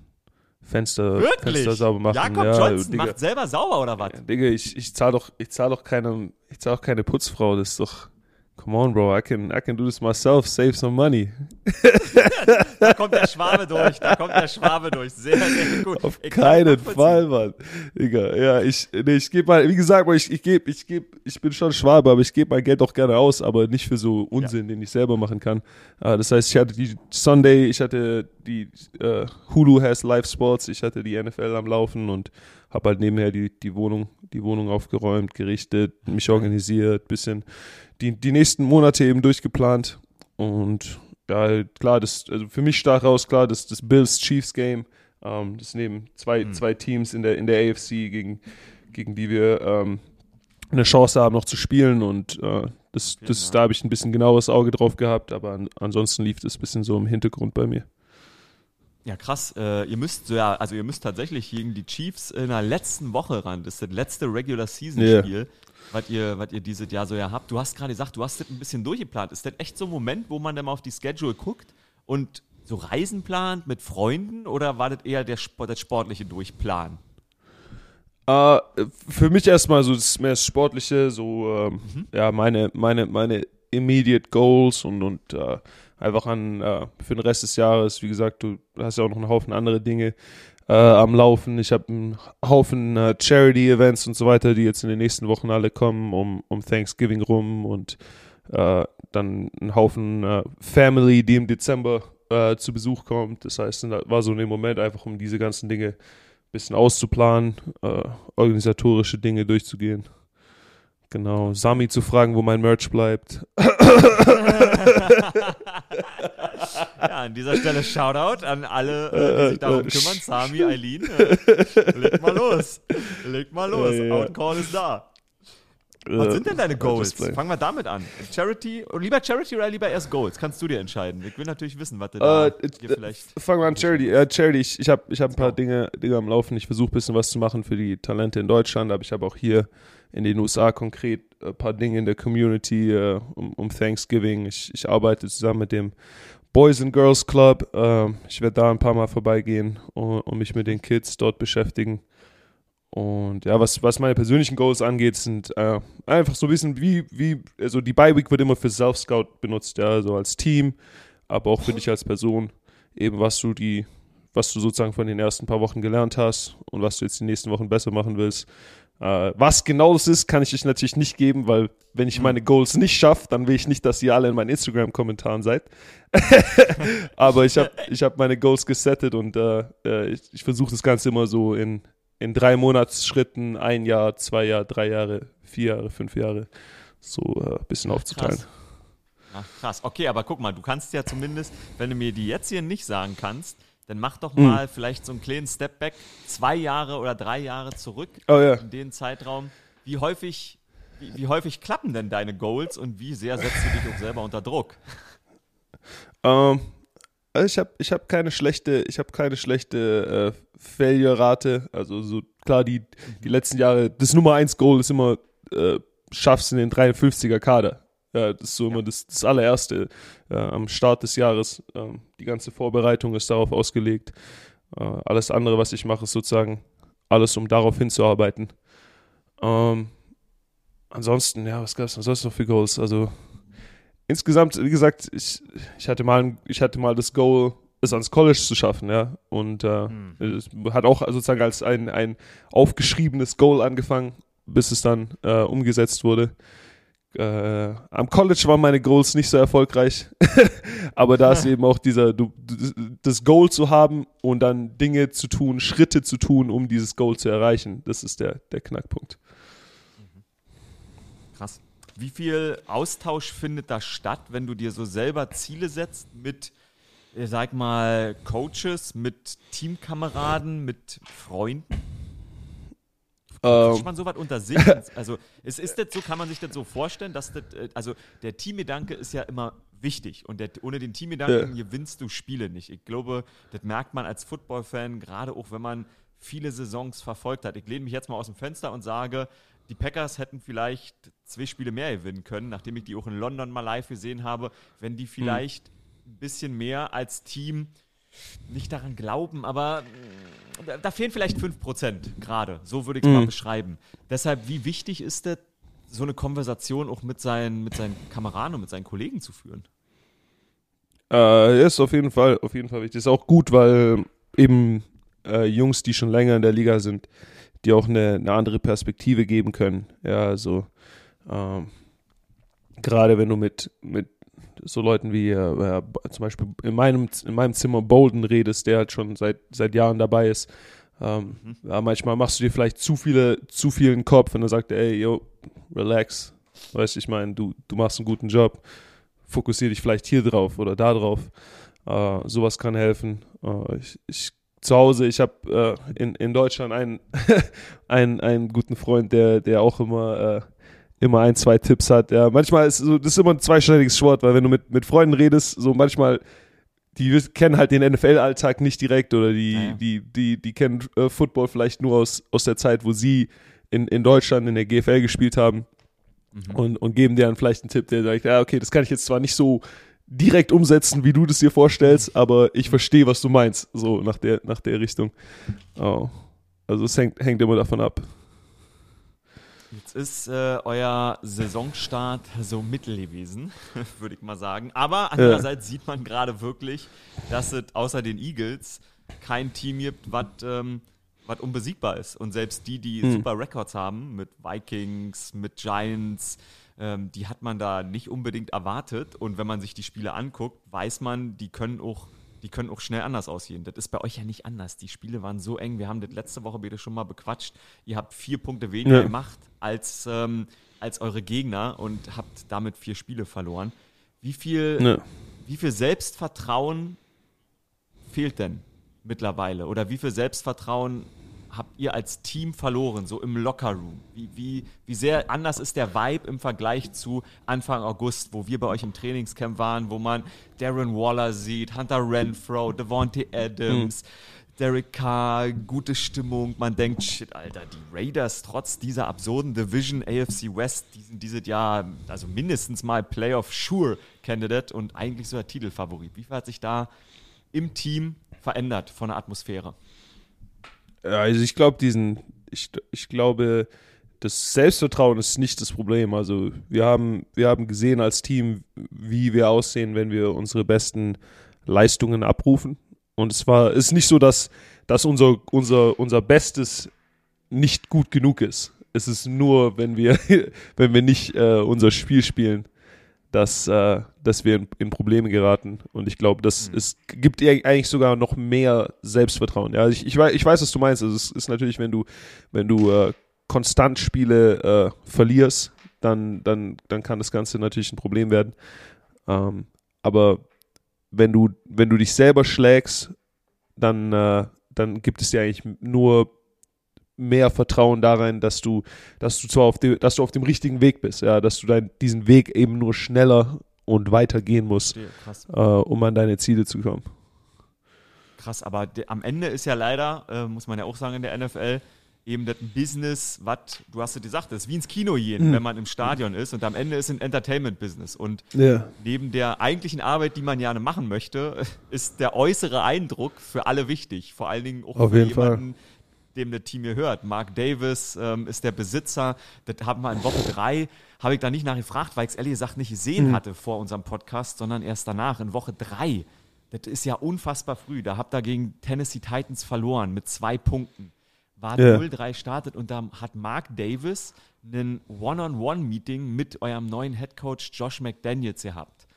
Fenster, Fenster sauber machen. Jakob ja, Johnson Digga, macht selber sauber oder was? Digga, ich, ich zahle doch, ich zahl doch keine, ich zahl doch keine Putzfrau, das ist doch, Come on, bro, I can, I can do this myself, save some money. da kommt der Schwabe durch, da kommt der Schwabe durch. Sehr, sehr gut. Auf ich keinen Fall, Mann. Egal, ja, ich, nee, ich gebe mal, wie gesagt, ich, ich gebe, ich gebe, ich bin schon Schwabe, aber ich gebe mein Geld auch gerne aus, aber nicht für so Unsinn, ja. den ich selber machen kann. Uh, das heißt, ich hatte die Sunday, ich hatte die uh, Hulu has Live Sports, ich hatte die NFL am Laufen und habe halt nebenher die, die Wohnung, die Wohnung aufgeräumt, gerichtet, mich organisiert, bisschen die, die nächsten Monate eben durchgeplant. Und ja, klar, das, also für mich stach raus, klar, das, das Bills-Chiefs-Game, ähm, das nehmen zwei, mhm. zwei Teams in der, in der AFC, gegen, gegen die wir ähm, eine Chance haben, noch zu spielen. Und äh, das, das, genau. da habe ich ein bisschen genaues Auge drauf gehabt, aber an, ansonsten lief das ein bisschen so im Hintergrund bei mir. Ja, krass. Äh, ihr müsst ja, also ihr müsst tatsächlich gegen die Chiefs in der letzten Woche ran. Das ist das letzte Regular Season Spiel. Yeah was ihr, was ihr dieses Jahr so ja habt. Du hast gerade gesagt, du hast das ein bisschen durchgeplant. Ist das echt so ein Moment, wo man dann mal auf die Schedule guckt und so Reisen plant mit Freunden oder war das eher der Sport, das sportliche Durchplan? Uh, für mich erstmal so das mehr das Sportliche, so ähm, mhm. ja, meine, meine, meine immediate Goals und, und uh, einfach an uh, für den Rest des Jahres, wie gesagt, du hast ja auch noch einen Haufen andere Dinge äh, am Laufen. Ich habe einen Haufen äh, Charity-Events und so weiter, die jetzt in den nächsten Wochen alle kommen, um, um Thanksgiving rum und äh, dann einen Haufen äh, Family, die im Dezember äh, zu Besuch kommt. Das heißt, das war so in dem Moment einfach, um diese ganzen Dinge ein bisschen auszuplanen, äh, organisatorische Dinge durchzugehen. Genau, Sami zu fragen, wo mein Merch bleibt. ja, an dieser Stelle Shoutout an alle, äh, die sich darum kümmern. Sami, Eileen, äh, legt mal los. Legt mal los. Ja, ja. Outcall ist da. Was sind denn deine Goals? Fangen wir damit an. Charity, lieber Charity oder lieber erst Goals? Kannst du dir entscheiden. Ich will natürlich wissen, was du da uh, vielleicht. Fangen wir an, Charity. Uh, Charity, ich, ich habe ich hab ein paar Dinge, Dinge am Laufen. Ich versuche ein bisschen was zu machen für die Talente in Deutschland, aber ich habe auch hier in den USA konkret ein paar Dinge in der Community uh, um, um, Thanksgiving. Ich, ich arbeite zusammen mit dem Boys and Girls Club. ich werde da ein paar Mal vorbeigehen und, und mich mit den Kids dort beschäftigen. Und ja, was, was meine persönlichen Goals angeht, sind äh, einfach so ein bisschen wie, wie, also die Bye-Week wird immer für Self-Scout benutzt, ja, so als Team, aber auch für dich als Person, eben was du die, was du sozusagen von den ersten paar Wochen gelernt hast und was du jetzt die nächsten Wochen besser machen willst. Äh, was genau das ist, kann ich euch natürlich nicht geben, weil wenn ich meine Goals nicht schaffe, dann will ich nicht, dass ihr alle in meinen Instagram-Kommentaren seid. Aber ich habe ich hab meine Goals gesettet und äh, äh ich, ich versuche das Ganze immer so in, in drei Monatsschritten, ein Jahr, zwei Jahre, drei Jahre, vier Jahre, fünf Jahre, so ein äh, bisschen aufzuteilen. Krass. Ach, krass. Okay, aber guck mal, du kannst ja zumindest, wenn du mir die jetzt hier nicht sagen kannst, dann mach doch hm. mal hm. vielleicht so einen kleinen Stepback, zwei Jahre oder drei Jahre zurück oh, ja. in den Zeitraum. Wie häufig, wie, wie, häufig klappen denn deine Goals und wie sehr setzt du dich auch selber unter Druck? Ähm, also ich habe ich hab keine schlechte, ich habe keine schlechte äh, Failure-Rate. Also so klar, die, die letzten Jahre, das Nummer 1 Goal ist immer, äh, schaffst in den 53er Kader. Ja, das ist so immer das, das allererste äh, am Start des Jahres. Ähm, die ganze Vorbereitung ist darauf ausgelegt. Äh, alles andere, was ich mache, ist sozusagen alles, um darauf hinzuarbeiten. Ähm, ansonsten, ja, was gab es sonst noch für Goals? Also insgesamt, wie gesagt, ich, ich, hatte mal, ich hatte mal das Goal, es ans College zu schaffen, ja. Und äh, hm. es hat auch sozusagen als ein, ein aufgeschriebenes Goal angefangen, bis es dann äh, umgesetzt wurde. Äh, am College waren meine Goals nicht so erfolgreich, aber da ist eben auch dieser, du, das Goal zu haben und dann Dinge zu tun, Schritte zu tun, um dieses Goal zu erreichen. Das ist der, der Knackpunkt. Krass. Wie viel Austausch findet da statt, wenn du dir so selber Ziele setzt mit, sag mal, Coaches, mit Teamkameraden, mit Freunden? Kann man sowas unter sich? Also, es ist das so, kann man sich das so vorstellen, dass das, äh, also der Teamgedanke ist ja immer wichtig und der, ohne den Teamgedanken ja. gewinnst du Spiele nicht. Ich glaube, das merkt man als Football-Fan, gerade auch wenn man viele Saisons verfolgt hat. Ich lehne mich jetzt mal aus dem Fenster und sage, die Packers hätten vielleicht zwei Spiele mehr gewinnen können, nachdem ich die auch in London mal live gesehen habe, wenn die hm. vielleicht hm. ein bisschen mehr als Team nicht daran glauben, aber mm, da, da fehlen vielleicht 5% gerade. So würde ich es mhm. mal beschreiben. Deshalb, wie wichtig ist es, so eine Konversation auch mit seinen, mit seinen Kameraden und mit seinen Kollegen zu führen? Äh, ist auf jeden Fall, auf jeden Fall wichtig. Ist auch gut, weil eben äh, Jungs, die schon länger in der Liga sind, die auch eine, eine andere Perspektive geben können. Ja, also ähm, gerade wenn du mit, mit so Leuten wie äh, zum Beispiel in meinem, in meinem Zimmer Bolden redest, der halt schon seit, seit Jahren dabei ist. Ähm, mhm. ja, manchmal machst du dir vielleicht zu viele, zu viel in den Kopf und dann sagt er, ey, yo, relax. Weißt du, ich meine, du, du machst einen guten Job. Fokussiere dich vielleicht hier drauf oder da drauf. Äh, sowas kann helfen. Äh, ich, ich zu Hause, ich habe äh, in, in Deutschland einen, einen, einen guten Freund, der, der auch immer äh, immer ein, zwei Tipps hat. Ja, manchmal ist so, das ist immer ein zweischneidiges Schwert, weil wenn du mit, mit Freunden redest, so manchmal, die kennen halt den NFL-Alltag nicht direkt oder die, ja, die, die, die kennen äh, Football vielleicht nur aus, aus der Zeit, wo sie in, in Deutschland in der GFL gespielt haben mhm. und, und geben dir dann vielleicht einen Tipp, der sagt, ja, okay, das kann ich jetzt zwar nicht so direkt umsetzen, wie du das dir vorstellst, aber ich verstehe, was du meinst, so nach der, nach der Richtung. Oh. Also es hängt, hängt immer davon ab. Jetzt ist äh, euer Saisonstart so mittel gewesen, würde ich mal sagen. Aber andererseits ja. sieht man gerade wirklich, dass es außer den Eagles kein Team gibt, was ähm, unbesiegbar ist. Und selbst die, die hm. super Records haben, mit Vikings, mit Giants, ähm, die hat man da nicht unbedingt erwartet. Und wenn man sich die Spiele anguckt, weiß man, die können auch die können auch schnell anders aussehen. Das ist bei euch ja nicht anders. Die Spiele waren so eng. Wir haben das letzte Woche bitte schon mal bequatscht. Ihr habt vier Punkte weniger ja. gemacht als, ähm, als eure Gegner und habt damit vier Spiele verloren. Wie viel, ja. wie viel Selbstvertrauen fehlt denn mittlerweile? Oder wie viel Selbstvertrauen habt ihr als Team verloren, so im Lockerroom? Wie, wie, wie sehr anders ist der Vibe im Vergleich zu Anfang August, wo wir bei euch im Trainingscamp waren, wo man Darren Waller sieht, Hunter Renfro, Devontae Adams, mhm. Derek Carr, gute Stimmung. Man denkt, shit, Alter, die Raiders trotz dieser absurden Division AFC West, die sind dieses Jahr also mindestens mal Playoff Sure Candidate und eigentlich so der Titelfavorit. Wie viel hat sich da im Team verändert von der Atmosphäre? Also ich glaube, diesen, ich, ich glaube, das Selbstvertrauen ist nicht das Problem. Also wir haben, wir haben gesehen als Team, wie wir aussehen, wenn wir unsere besten Leistungen abrufen. Und es war, ist nicht so, dass, dass unser, unser, unser Bestes nicht gut genug ist. es ist nur, wenn wir, wenn wir nicht äh, unser Spiel spielen, dass, äh, dass wir in, in, Probleme geraten. Und ich glaube, das mhm. es gibt dir eigentlich sogar noch mehr Selbstvertrauen. Ja, ich, ich, weiß, ich weiß, was du meinst. Also es ist natürlich, wenn du, wenn du äh, konstant Spiele äh, verlierst, dann, dann, dann kann das Ganze natürlich ein Problem werden. Ähm, aber wenn du, wenn du dich selber schlägst, dann, äh, dann gibt es dir eigentlich nur mehr Vertrauen darin, dass du, dass du zwar auf dem, dass du auf dem richtigen Weg bist, ja, dass du dein, diesen Weg eben nur schneller und weiter gehen musst, äh, um an deine Ziele zu kommen. Krass, aber am Ende ist ja leider, äh, muss man ja auch sagen in der NFL, eben das Business, was, du hast ja gesagt, das ist wie ins Kino gehen, mhm. wenn man im Stadion ist und am Ende ist ein Entertainment-Business. Und ja. neben der eigentlichen Arbeit, die man gerne machen möchte, ist der äußere Eindruck für alle wichtig. Vor allen Dingen auch Auf für jemanden, Fall dem das Team hier hört. Mark Davis ähm, ist der Besitzer. Das haben wir in Woche drei, habe ich da nicht nachgefragt, weil ich es ehrlich gesagt nicht gesehen mhm. hatte vor unserem Podcast, sondern erst danach, in Woche drei. Das ist ja unfassbar früh. Da habt ihr gegen Tennessee Titans verloren mit zwei Punkten. War yeah. 0-3 startet und da hat Mark Davis ein One-on-One-Meeting mit eurem neuen Head Coach Josh McDaniels gehabt.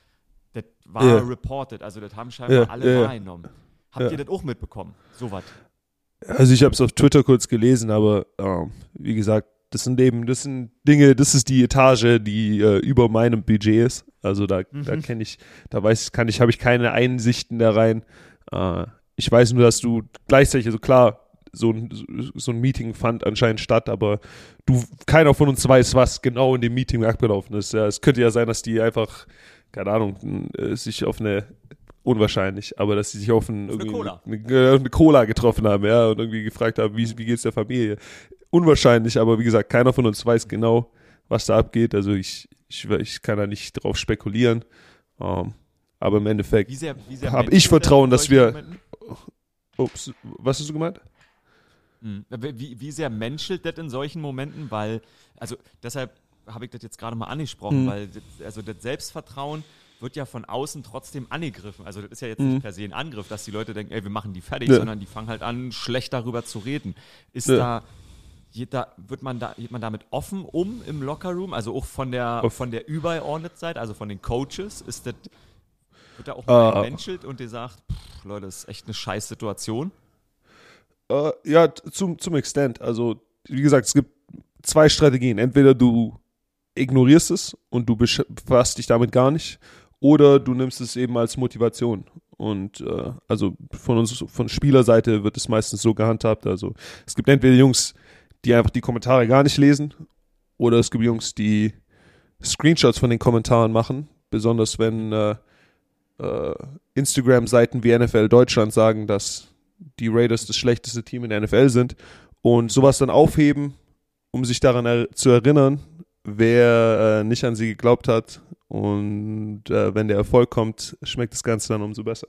Das war yeah. reported, also das haben scheinbar yeah. alle wahrgenommen. Habt ihr das auch mitbekommen? Sowas. Also ich habe es auf Twitter kurz gelesen, aber äh, wie gesagt, das sind eben, das sind Dinge, das ist die Etage, die äh, über meinem Budget ist. Also da, mhm. da kenne ich, da weiß, kann ich, habe ich keine Einsichten da rein. Äh, ich weiß nur, dass du gleichzeitig, also klar, so ein, so ein Meeting fand anscheinend statt, aber du, keiner von uns weiß, was genau in dem Meeting abgelaufen ist. Ja, es könnte ja sein, dass die einfach, keine Ahnung, äh, sich auf eine unwahrscheinlich, aber dass sie sich auf, ein, eine, Cola. Eine, eine, Cola getroffen haben, ja, und irgendwie gefragt haben, wie, wie geht's der Familie. Unwahrscheinlich, aber wie gesagt, keiner von uns weiß genau, was da abgeht. Also ich, ich, ich kann da nicht drauf spekulieren. Um, ähm, aber im Endeffekt habe ich Vertrauen, dass wir. Ups, was hast du gemeint? Hm. Wie, wie sehr menschelt das in solchen Momenten? Weil, also deshalb habe ich das jetzt gerade mal angesprochen, mhm. weil also das Selbstvertrauen wird ja von außen trotzdem angegriffen. Also das ist ja jetzt mhm. nicht per se ein Angriff, dass die Leute denken, ey, wir machen die fertig, ja. sondern die fangen halt an, schlecht darüber zu reden. Ist ja. da, jeder, wird man da, geht man damit offen um im Lockerroom? Also auch von der, Auf. von der übergeordneten Seite, also von den Coaches, ist das, wird da auch mal uh, gemenschelt und dir sagt, pff, Leute, das ist echt eine scheiß Situation? Uh, ja, zum, zum Extent. Also, wie gesagt, es gibt zwei Strategien. Entweder du ignorierst es und du befasst dich damit gar nicht oder du nimmst es eben als Motivation. Und äh, also von uns, von Spielerseite wird es meistens so gehandhabt. Also es gibt entweder Jungs, die einfach die Kommentare gar nicht lesen, oder es gibt Jungs, die Screenshots von den Kommentaren machen, besonders wenn äh, äh, Instagram-Seiten wie NFL Deutschland sagen, dass die Raiders das schlechteste Team in der NFL sind und sowas dann aufheben, um sich daran er zu erinnern, wer äh, nicht an sie geglaubt hat und äh, wenn der Erfolg kommt, schmeckt das Ganze dann umso besser.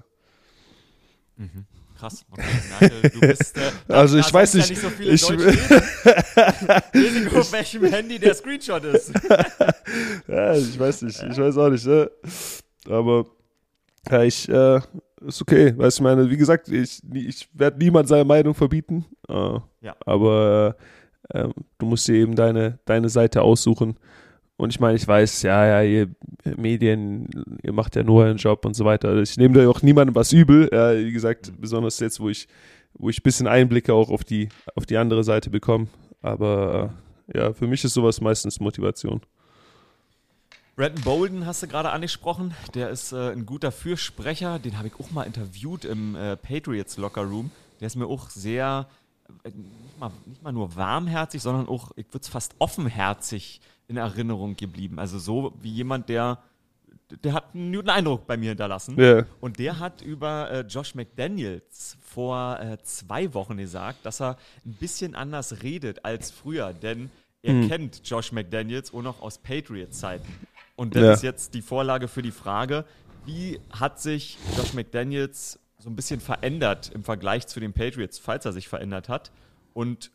Mhm. Krass. Okay, merke, du bist, äh, also ich weiß nicht. Ja nicht so viel ich auf welchem Handy der Screenshot ist. ja, ich weiß nicht. Ich weiß auch nicht. Ne? Aber ja, ich äh, ist okay. Weißt du, meine, wie gesagt, ich, ich werde niemand seine Meinung verbieten. Äh, ja. Aber äh, du musst dir eben deine, deine Seite aussuchen und ich meine, ich weiß, ja, ja, ihr Medien, ihr macht ja nur euren Job und so weiter. Ich nehme da auch niemandem was übel. Ja, wie gesagt, besonders jetzt, wo ich, wo ich ein bisschen Einblicke auch auf die, auf die andere Seite bekomme. Aber äh, ja, für mich ist sowas meistens Motivation. Brandon Bolden hast du gerade angesprochen. Der ist äh, ein guter Fürsprecher. Den habe ich auch mal interviewt im äh, Patriots Locker Room. Der ist mir auch sehr, äh, nicht mal, nicht mal nur warmherzig, sondern auch, ich würde es fast offenherzig in Erinnerung geblieben. Also so wie jemand, der der hat einen guten Eindruck bei mir hinterlassen. Yeah. Und der hat über äh, Josh McDaniels vor äh, zwei Wochen gesagt, dass er ein bisschen anders redet als früher, denn er mhm. kennt Josh McDaniels auch noch aus Patriots-Zeiten. Und das ja. ist jetzt die Vorlage für die Frage, wie hat sich Josh McDaniels so ein bisschen verändert im Vergleich zu den Patriots, falls er sich verändert hat? Und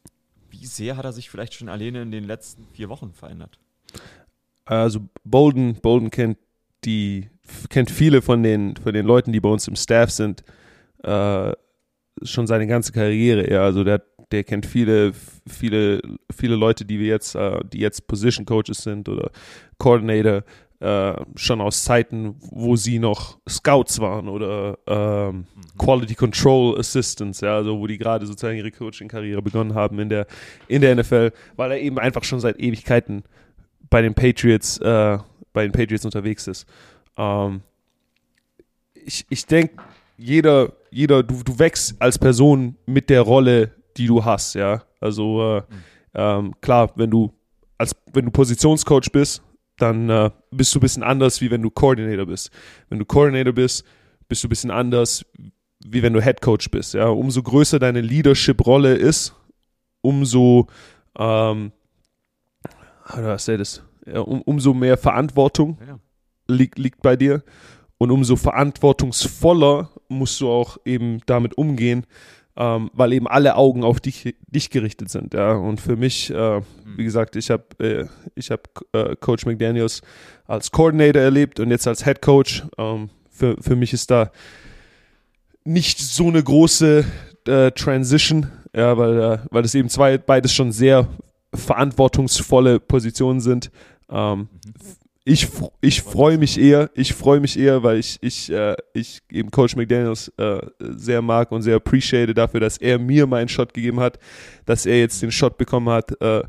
wie sehr hat er sich vielleicht schon alleine in den letzten vier Wochen verändert? Also Bolden, Bolden kennt die, kennt viele von den, von den Leuten, die bei uns im Staff sind, äh, schon seine ganze Karriere. Ja, also der, der kennt viele, viele, viele Leute, die wir jetzt, äh, die jetzt Position Coaches sind oder Coordinator, äh, schon aus Zeiten, wo sie noch Scouts waren oder ähm, mhm. Quality Control Assistants, ja, also wo die gerade sozusagen ihre Coaching-Karriere begonnen haben in der, in der NFL, weil er eben einfach schon seit Ewigkeiten bei den Patriots, äh, bei den Patriots unterwegs ist. Ähm, ich ich denke, jeder, jeder, du, du wächst als Person mit der Rolle, die du hast, ja. Also äh, ähm, klar, wenn du als wenn du Positionscoach bist, dann äh, bist du ein bisschen anders, wie wenn du Coordinator bist. Wenn du Coordinator bist, bist du ein bisschen anders, wie wenn du Head Coach bist. Ja, umso größer deine Leadership-Rolle ist, umso ähm, say this? Ja, um, umso mehr Verantwortung ja. liegt, liegt bei dir und umso verantwortungsvoller musst du auch eben damit umgehen, ähm, weil eben alle Augen auf dich, dich gerichtet sind. Ja? Und für mich, äh, wie mhm. gesagt, ich habe äh, ich hab, äh, Coach McDaniels als Coordinator erlebt und jetzt als Head Coach. Ähm, für, für mich ist da nicht so eine große äh, Transition, ja, weil, äh, weil es eben zwei, beides schon sehr verantwortungsvolle Positionen sind. Ähm, mhm. ich, ich freue mich eher, ich freue mich eher, weil ich, ich, äh, ich eben Coach McDaniels äh, sehr mag und sehr appreciate dafür, dass er mir meinen Shot gegeben hat, dass er jetzt den Shot bekommen hat, äh,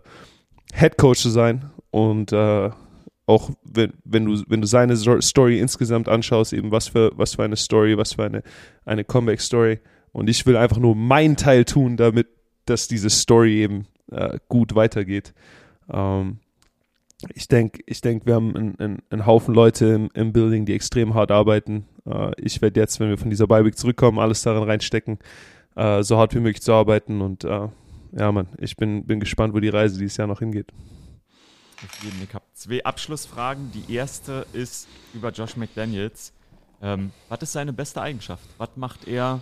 Head Coach zu sein. Und äh, auch wenn, wenn du wenn du seine Story insgesamt anschaust, eben was für was für eine Story, was für eine eine Comeback Story und ich will einfach nur meinen Teil tun, damit dass diese Story eben äh, gut weitergeht. Ähm, ich denke, ich denk, wir haben einen, einen, einen Haufen Leute im, im, Building, die extrem hart arbeiten. Äh, ich werde jetzt, wenn wir von dieser Bye zurückkommen, alles daran reinstecken, äh, so hart wie möglich zu arbeiten. Und äh, ja, Mann, ich bin, bin gespannt, wo die Reise dieses Jahr noch hingeht. Ich habe zwei Abschlussfragen. Die erste ist über Josh McDaniels. Ähm, was ist seine beste Eigenschaft? Was macht er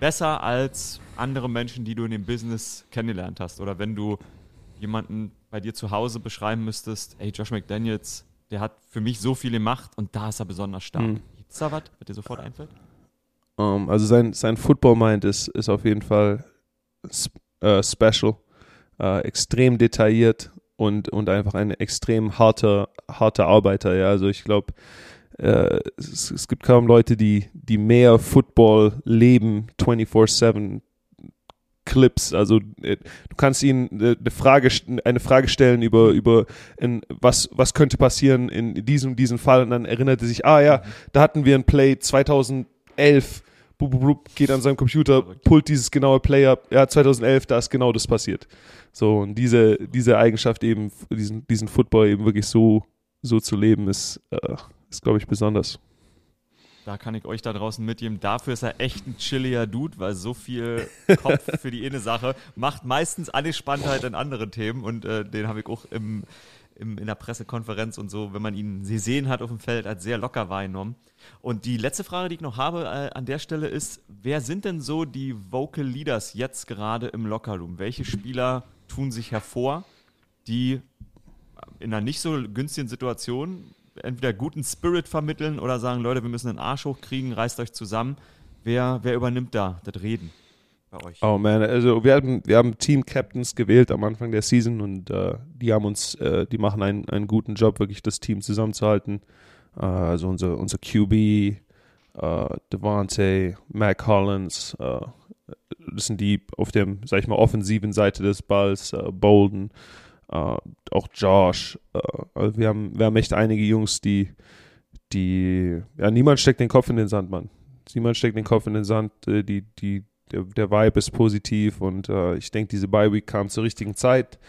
besser als andere Menschen, die du in dem Business kennengelernt hast? Oder wenn du jemanden bei dir zu Hause beschreiben müsstest, ey, Josh McDaniels, der hat für mich so viele Macht und da ist er besonders stark. Mhm. Gibt es da was, was dir sofort einfällt? Um, ähm, also sein, sein Football-Mind ist, ist auf jeden Fall uh, special, uh, extrem detailliert und, und einfach ein extrem harter, harter Arbeiter. Ja, also ich glaube, äh, es, es, gibt kaum Leute, die, die mehr Football leben, 24-7, Clips. Also äh, du kannst ihnen äh, eine Frage, eine Frage stellen über, über in, was, was könnte passieren in diesem, diesem Fall und dann erinnert er sich, ah ja, da hatten wir ein Play 2011, blub, blub, blub, geht an seinem Computer, pullt dieses genaue Play ab, ja 2011, da ist genau das passiert. So und diese, diese Eigenschaft eben, diesen, diesen Football eben wirklich so, so zu leben, ist, äh, ist glaube ich besonders. Da kann ich euch da draußen mitgeben. Dafür ist er echt ein chilliger Dude, weil so viel Kopf für die eine Sache macht meistens alle Spannheit in anderen Themen und äh, den habe ich auch im, im, in der Pressekonferenz und so, wenn man ihn gesehen hat auf dem Feld, als sehr locker wahrgenommen. Und die letzte Frage, die ich noch habe äh, an der Stelle ist, wer sind denn so die Vocal Leaders jetzt gerade im Lockerroom? Welche Spieler tun sich hervor, die in einer nicht so günstigen Situation entweder guten Spirit vermitteln oder sagen, Leute, wir müssen den Arsch hochkriegen, reißt euch zusammen. Wer, wer übernimmt da das Reden bei euch? Oh man, also wir haben, wir haben Team Captains gewählt am Anfang der Season und äh, die haben uns, äh, die machen einen, einen guten Job, wirklich das Team zusammenzuhalten. Äh, also unser, unser QB, äh, Devante, Mac Collins, äh, das sind die auf dem, sag ich mal, offensiven Seite des Balls, äh, Bolden, Uh, auch Josh. Uh, also wir haben, wir haben echt einige Jungs, die, die, ja, niemand steckt den Kopf in den Sand, Mann. Niemand steckt den Kopf in den Sand. Äh, die, die, der, der Vibe ist positiv und uh, ich denke, diese Bye Week kam zur richtigen Zeit.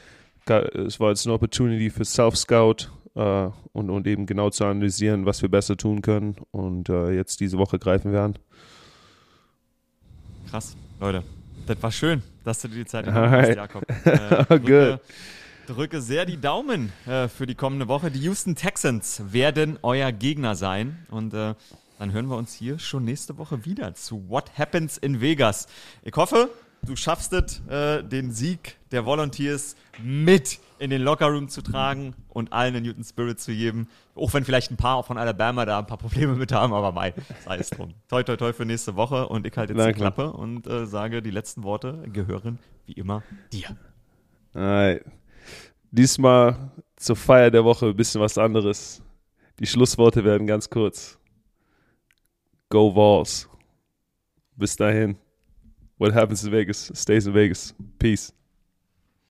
Es war jetzt eine Opportunity für Self-Scout und, und eben genau zu analysieren, was wir besser tun können. Und jetzt diese Woche greifen wir an. Krass, Leute. Das war schön, dass du dir die Zeit genommen hast, Jakob. Äh, Good drücke sehr die Daumen äh, für die kommende Woche. Die Houston Texans werden euer Gegner sein. Und äh, dann hören wir uns hier schon nächste Woche wieder zu What Happens in Vegas. Ich hoffe, du schaffst es, äh, den Sieg der Volunteers mit in den Lockerroom zu tragen und allen den Newton Spirit zu geben. Auch wenn vielleicht ein paar von Alabama da ein paar Probleme mit haben, aber mei, sei es drum. toi, toi, toi für nächste Woche und ich halte jetzt Danke. die Klappe und äh, sage, die letzten Worte gehören wie immer dir. Alright. Diesmal zur Feier der Woche ein bisschen was anderes. Die Schlussworte werden ganz kurz. Go Vols. Bis dahin. What happens in Vegas stays in Vegas. Peace.